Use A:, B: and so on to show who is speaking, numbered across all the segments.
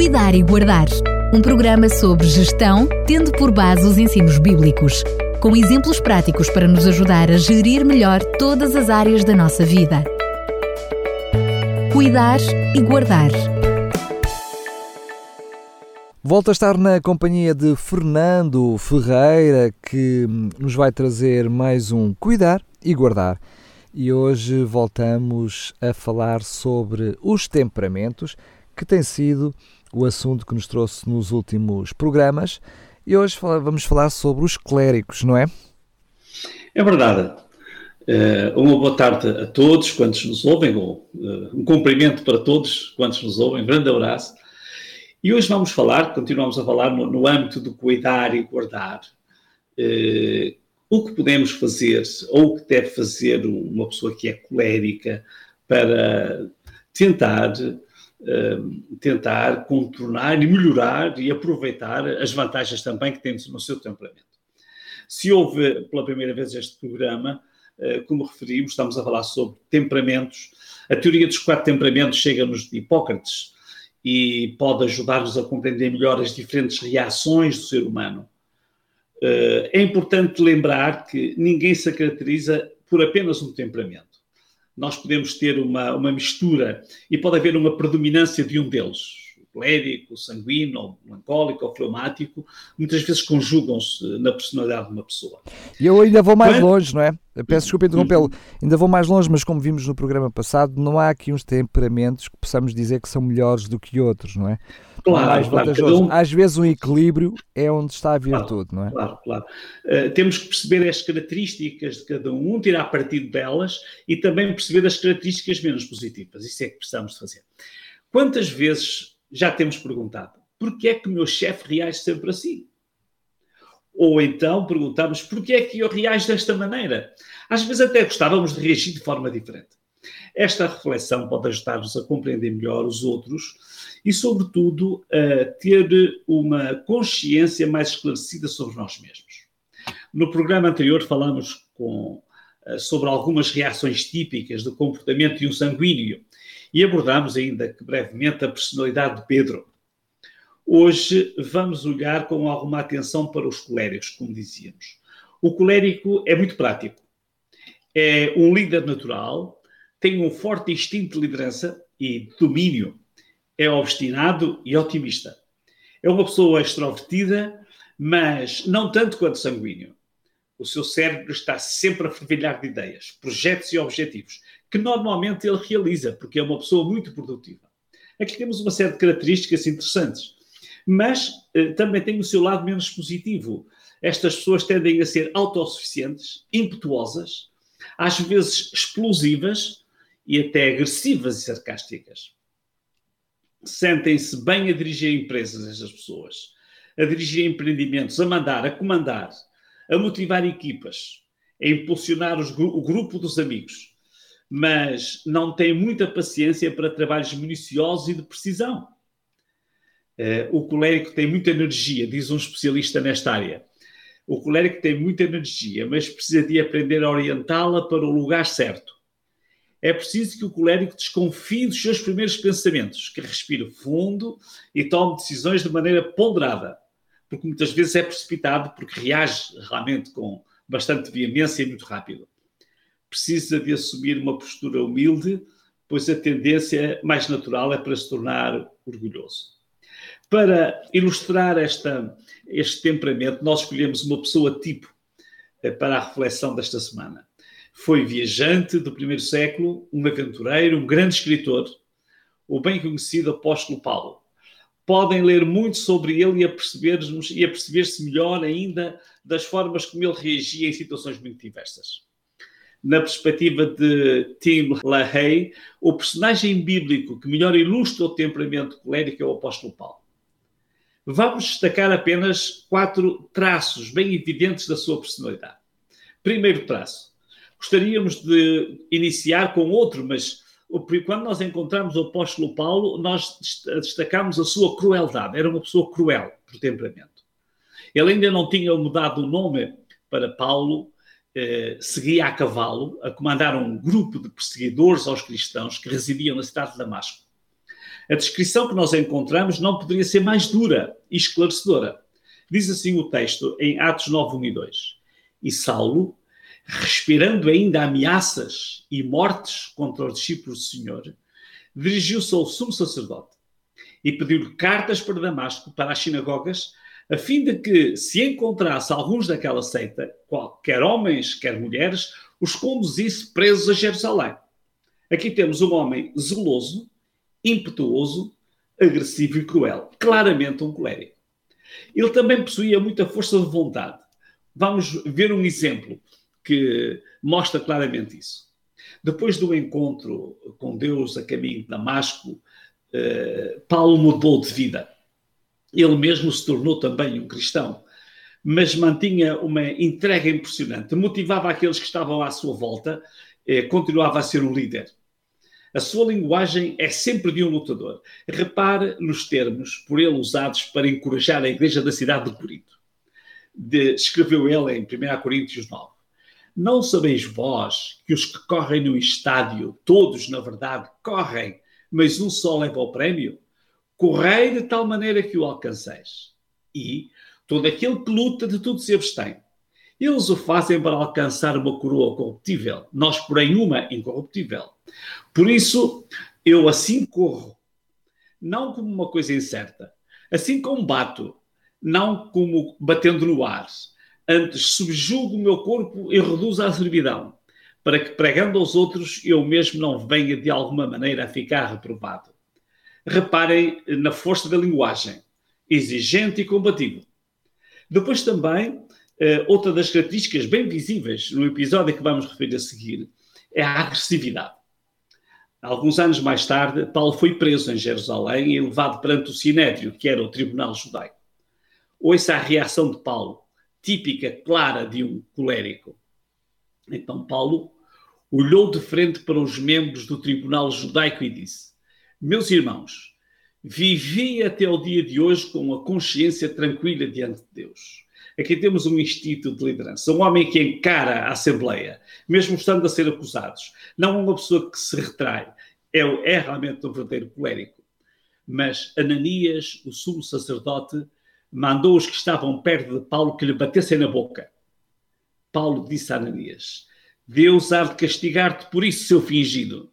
A: Cuidar e Guardar. Um programa sobre gestão, tendo por base os ensinos bíblicos, com exemplos práticos para nos ajudar a gerir melhor todas as áreas da nossa vida. Cuidar e Guardar.
B: Volto a estar na companhia de Fernando Ferreira, que nos vai trazer mais um Cuidar e Guardar. E hoje voltamos a falar sobre os temperamentos, que tem sido o assunto que nos trouxe nos últimos programas. E hoje vamos falar sobre os clérigos, não é?
C: É verdade. Uh, uma boa tarde a todos quantos nos ouvem, ou, uh, um cumprimento para todos quantos nos ouvem, um grande abraço. E hoje vamos falar, continuamos a falar no, no âmbito do cuidar e guardar, uh, o que podemos fazer ou o que deve fazer uma pessoa que é colérica para tentar uh, tentar contornar e melhorar e aproveitar as vantagens também que temos no seu temperamento. Se houve pela primeira vez este programa, uh, como referimos, estamos a falar sobre temperamentos. A teoria dos quatro temperamentos chega-nos de Hipócrates e pode ajudar-nos a compreender melhor as diferentes reações do ser humano. Uh, é importante lembrar que ninguém se caracteriza por apenas um temperamento nós podemos ter uma, uma mistura e pode haver uma predominância de um deles. Colérico, sanguíneo, melancólico ou fleumático, muitas vezes conjugam-se na personalidade de uma pessoa.
B: E eu ainda vou mais Quando... longe, não é? Peço desculpa interrompê-lo. Ainda vou mais longe, mas como vimos no programa passado, não há aqui uns temperamentos que possamos dizer que são melhores do que outros, não é?
C: Claro, mais
B: claro. Um... Às vezes um equilíbrio é onde está a virtude,
C: claro,
B: não é?
C: Claro, claro. Uh, temos que perceber as características de cada um, tirar partido delas e também perceber as características menos positivas. Isso é que precisamos fazer. Quantas vezes já temos perguntado porquê é que o meu chefe reage sempre assim? Ou então perguntamos porquê é que eu reajo desta maneira? Às vezes até gostávamos de reagir de forma diferente. Esta reflexão pode ajudar-nos a compreender melhor os outros e, sobretudo, a ter uma consciência mais esclarecida sobre nós mesmos. No programa anterior falamos com, eh, sobre algumas reações típicas do comportamento de um sanguíneo e abordámos ainda brevemente a personalidade de Pedro. Hoje vamos olhar com alguma atenção para os coléricos, como dizíamos. O colérico é muito prático. É um líder natural, tem um forte instinto de liderança e domínio é obstinado e otimista. É uma pessoa extrovertida, mas não tanto quanto sanguíneo. O seu cérebro está sempre a fervilhar de ideias, projetos e objetivos, que normalmente ele realiza, porque é uma pessoa muito produtiva. Aqui temos uma série de características interessantes, mas eh, também tem o seu lado menos positivo. Estas pessoas tendem a ser autossuficientes, impetuosas, às vezes explosivas e até agressivas e sarcásticas sentem-se bem a dirigir empresas, estas pessoas, a dirigir empreendimentos, a mandar, a comandar, a motivar equipas, a impulsionar os, o grupo dos amigos, mas não têm muita paciência para trabalhos minuciosos e de precisão. Uh, o colérico tem muita energia, diz um especialista nesta área. O colérico tem muita energia, mas precisa de aprender a orientá-la para o lugar certo é preciso que o colérico desconfie dos seus primeiros pensamentos, que respire fundo e tome decisões de maneira ponderada, porque muitas vezes é precipitado, porque reage realmente com bastante veemência e muito rápido. Precisa de assumir uma postura humilde, pois a tendência mais natural é para se tornar orgulhoso. Para ilustrar esta, este temperamento, nós escolhemos uma pessoa tipo eh, para a reflexão desta semana. Foi viajante do primeiro século, um aventureiro, um grande escritor, o bem conhecido apóstolo Paulo. Podem ler muito sobre ele e a perceber-se perceber melhor ainda das formas como ele reagia em situações muito diversas. Na perspectiva de Tim LaHaye, o personagem bíblico que melhor ilustra o temperamento colérico é o apóstolo Paulo. Vamos destacar apenas quatro traços bem evidentes da sua personalidade. Primeiro traço, Gostaríamos de iniciar com outro, mas quando nós encontramos o apóstolo Paulo, nós destacamos a sua crueldade. Era uma pessoa cruel por temperamento. Ele ainda não tinha mudado o nome para Paulo, eh, seguia a cavalo a comandar um grupo de perseguidores aos cristãos que residiam na cidade de Damasco. A descrição que nós encontramos não poderia ser mais dura e esclarecedora. Diz assim o texto em Atos 9, 1 e 2. E Saulo, respirando ainda ameaças e mortes contra os discípulos do Senhor, dirigiu-se ao sumo sacerdote e pediu-lhe cartas para Damasco, para as sinagogas, a fim de que, se encontrasse alguns daquela seita, quer homens, quer mulheres, os conduzisse presos a Jerusalém. Aqui temos um homem zeloso, impetuoso, agressivo e cruel, claramente um colérico. Ele também possuía muita força de vontade. Vamos ver um exemplo que mostra claramente isso. Depois do encontro com Deus a caminho de Damasco, eh, Paulo mudou de vida. Ele mesmo se tornou também um cristão, mas mantinha uma entrega impressionante, motivava aqueles que estavam à sua volta, eh, continuava a ser um líder. A sua linguagem é sempre de um lutador. Repare nos termos por ele usados para encorajar a igreja da cidade de Corinto. De, escreveu ele em 1 Coríntios 9. Não sabeis vós que os que correm no estádio, todos, na verdade, correm, mas um só leva o prémio? Correi de tal maneira que o alcanceis. E todo aquele que luta de tudo se abstém. Eles o fazem para alcançar uma coroa corruptível, nós, porém, uma incorruptível. Por isso, eu assim corro, não como uma coisa incerta, assim combato, não como batendo no ar. Antes subjugo o meu corpo e reduzo a servidão, para que, pregando aos outros, eu mesmo não venha de alguma maneira a ficar reprovado. Reparem na força da linguagem, exigente e combativo. Depois também Uh, outra das características bem visíveis no episódio que vamos referir a seguir é a agressividade. Alguns anos mais tarde, Paulo foi preso em Jerusalém e levado perante o Sinédrio, que era o tribunal judaico. Ouça a reação de Paulo, típica, clara de um colérico. Então Paulo olhou de frente para os membros do tribunal judaico e disse: Meus irmãos, vivi até o dia de hoje com a consciência tranquila diante de Deus. Aqui temos um instinto de liderança, um homem que encara a Assembleia, mesmo estando a ser acusados. Não uma pessoa que se retrai, é, é realmente um verdadeiro colérico. Mas Ananias, o sumo sacerdote, mandou os que estavam perto de Paulo que lhe batessem na boca. Paulo disse a Ananias: Deus há de castigar-te por isso, seu fingido.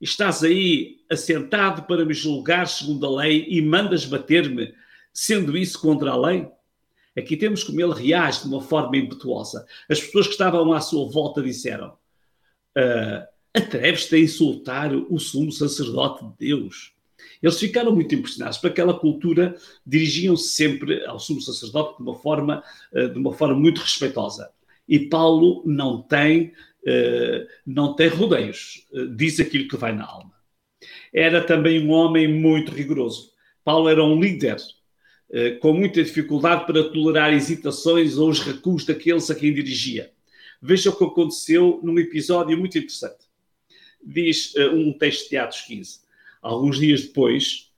C: Estás aí assentado para me julgar segundo a lei e mandas bater-me, sendo isso contra a lei? Aqui temos como ele reage de uma forma impetuosa. As pessoas que estavam à sua volta disseram: uh, Atreves-te a insultar o sumo sacerdote de Deus. Eles ficaram muito impressionados. Para aquela cultura, dirigiam-se sempre ao sumo sacerdote de uma forma, uh, de uma forma muito respeitosa. E Paulo não tem, uh, não tem rodeios, diz aquilo que vai na alma. Era também um homem muito rigoroso. Paulo era um líder eh, com muita dificuldade para tolerar hesitações ou os recuos daqueles a quem dirigia. Veja o que aconteceu num episódio muito interessante. Diz um texto de Atos 15. Alguns dias depois,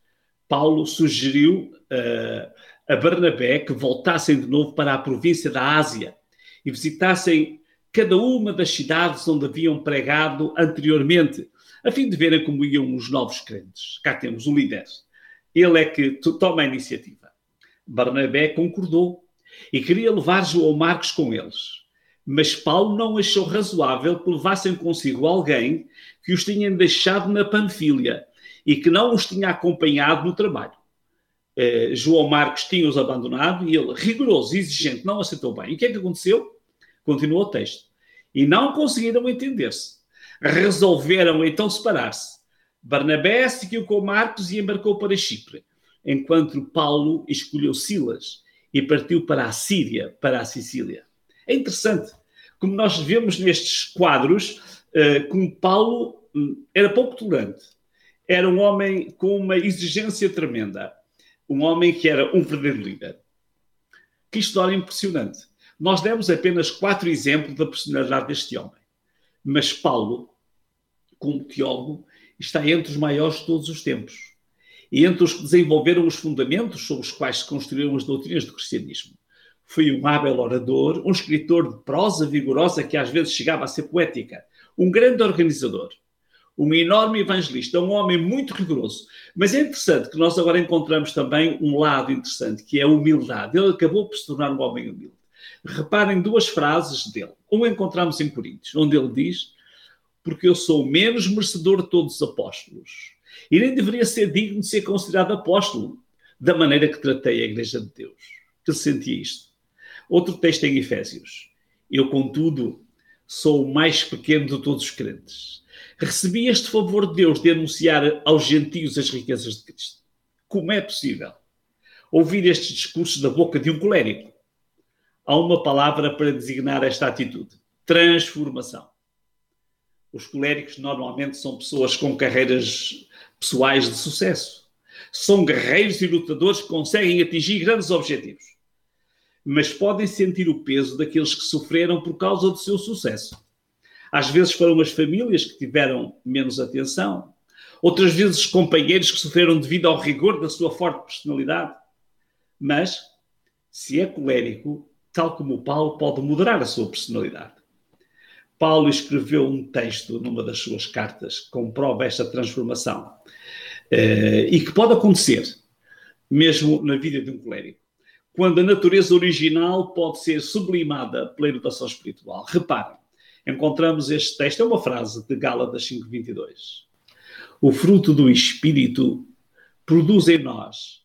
C: Paulo sugeriu uh, a Barnabé que voltassem de novo para a província da Ásia e visitassem cada uma das cidades onde haviam pregado anteriormente, a fim de verem como iam os novos crentes. Cá temos o líder. Ele é que toma a iniciativa. Barnabé concordou e queria levar João Marcos com eles. Mas Paulo não achou razoável que levassem consigo alguém que os tinha deixado na Panfilha e que não os tinha acompanhado no trabalho. Uh, João Marcos tinha-os abandonado e ele, rigoroso e exigente, não aceitou bem. E o que é que aconteceu? Continua o texto. E não conseguiram entender-se. Resolveram então separar-se. Barnabé seguiu com Marcos e embarcou para Chipre enquanto Paulo escolheu Silas e partiu para a Síria, para a Sicília. É interessante, como nós vemos nestes quadros, uh, como Paulo um, era pouco tolerante, era um homem com uma exigência tremenda, um homem que era um verdadeiro líder. Que história impressionante. Nós demos apenas quatro exemplos da personalidade deste homem, mas Paulo, como teólogo, está entre os maiores de todos os tempos e entre os que desenvolveram os fundamentos sobre os quais se construíram as doutrinas do cristianismo. Foi um hábil orador, um escritor de prosa vigorosa que às vezes chegava a ser poética, um grande organizador, um enorme evangelista, um homem muito rigoroso. Mas é interessante que nós agora encontramos também um lado interessante, que é a humildade. Ele acabou por se tornar um homem humilde. Reparem duas frases dele. Uma encontramos em Coríntios, onde ele diz: Porque eu sou o menos merecedor de todos os apóstolos. E nem deveria ser digno de ser considerado apóstolo, da maneira que tratei a Igreja de Deus. Que sentia isto. Outro texto em Efésios. Eu, contudo, sou o mais pequeno de todos os crentes recebi este favor de Deus de anunciar aos gentios as riquezas de Cristo. Como é possível ouvir estes discursos da boca de um colérico? Há uma palavra para designar esta atitude: transformação. Os coléricos normalmente são pessoas com carreiras pessoais de sucesso. São guerreiros e lutadores que conseguem atingir grandes objetivos. Mas podem sentir o peso daqueles que sofreram por causa do seu sucesso. Às vezes foram as famílias que tiveram menos atenção, outras vezes os companheiros que sofreram devido ao rigor da sua forte personalidade. Mas, se é colérico, tal como Paulo, pode moderar a sua personalidade. Paulo escreveu um texto numa das suas cartas que comprova esta transformação uh, e que pode acontecer mesmo na vida de um colérico, quando a natureza original pode ser sublimada pela educação espiritual. Reparem, encontramos este texto, é uma frase de Gálatas 5:22. O fruto do espírito produz em nós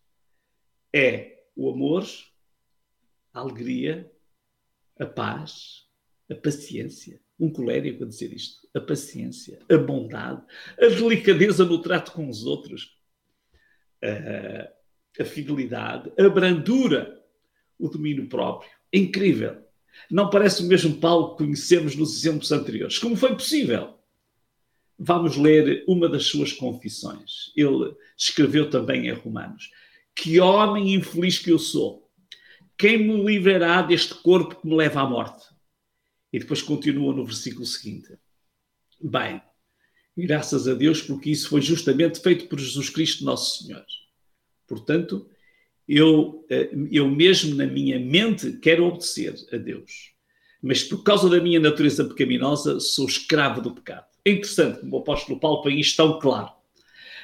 C: é o amor, a alegria, a paz, a paciência. Um colérico a dizer isto. A paciência, a bondade, a delicadeza no trato com os outros, a, a fidelidade, a brandura, o domínio próprio. É incrível. Não parece o mesmo Paulo que conhecemos nos exemplos anteriores. Como foi possível? Vamos ler uma das suas confissões. Ele escreveu também em Romanos: Que homem infeliz que eu sou! Quem me livrará deste corpo que me leva à morte? E depois continua no versículo seguinte: Bem, graças a Deus, porque isso foi justamente feito por Jesus Cristo, nosso Senhor. Portanto, eu, eh, eu mesmo na minha mente quero obedecer a Deus. Mas por causa da minha natureza pecaminosa, sou escravo do pecado. É interessante como o apóstolo Paulo põe isto tão claro.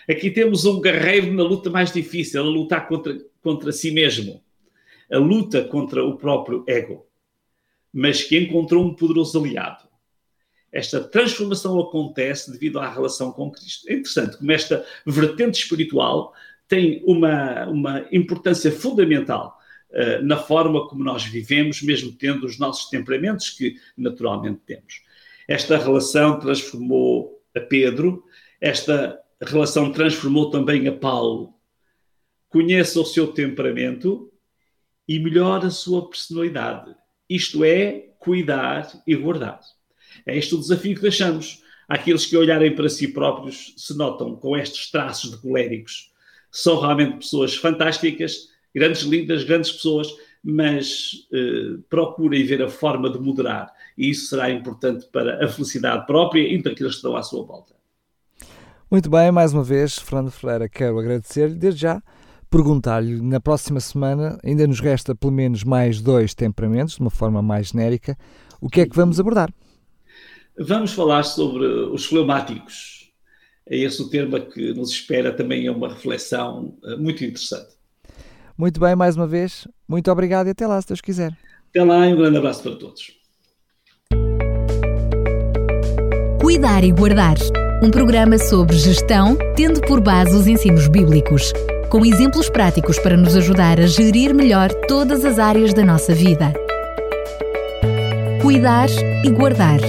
C: Aqui temos um guerreiro na luta mais difícil, a lutar contra, contra si mesmo, a luta contra o próprio ego, mas que encontrou um poderoso aliado. Esta transformação acontece devido à relação com Cristo. É interessante como esta vertente espiritual tem uma, uma importância fundamental uh, na forma como nós vivemos, mesmo tendo os nossos temperamentos que naturalmente temos. Esta relação transformou a Pedro, esta relação transformou também a Paulo. Conheça o seu temperamento e melhore a sua personalidade. Isto é, cuidar e guardar. É este o desafio que deixamos. Aqueles que olharem para si próprios se notam com estes traços de coléricos são realmente pessoas fantásticas, grandes lindas, grandes pessoas, mas eh, procurem ver a forma de moderar. E isso será importante para a felicidade própria e daqueles que estão à sua volta.
B: Muito bem, mais uma vez, Fernando Ferreira, quero agradecer-lhe desde já. Perguntar-lhe, na próxima semana, ainda nos resta pelo menos mais dois temperamentos, de uma forma mais genérica. O que é que vamos abordar?
C: Vamos falar sobre os fleumáticos é esse o termo que nos espera, também é uma reflexão eh, muito interessante.
B: Muito bem, mais uma vez, muito obrigado e até lá, se Deus quiser.
C: Até lá e um grande abraço para todos.
A: Cuidar e Guardar um programa sobre gestão, tendo por base os ensinos bíblicos, com exemplos práticos para nos ajudar a gerir melhor todas as áreas da nossa vida. Cuidar e Guardar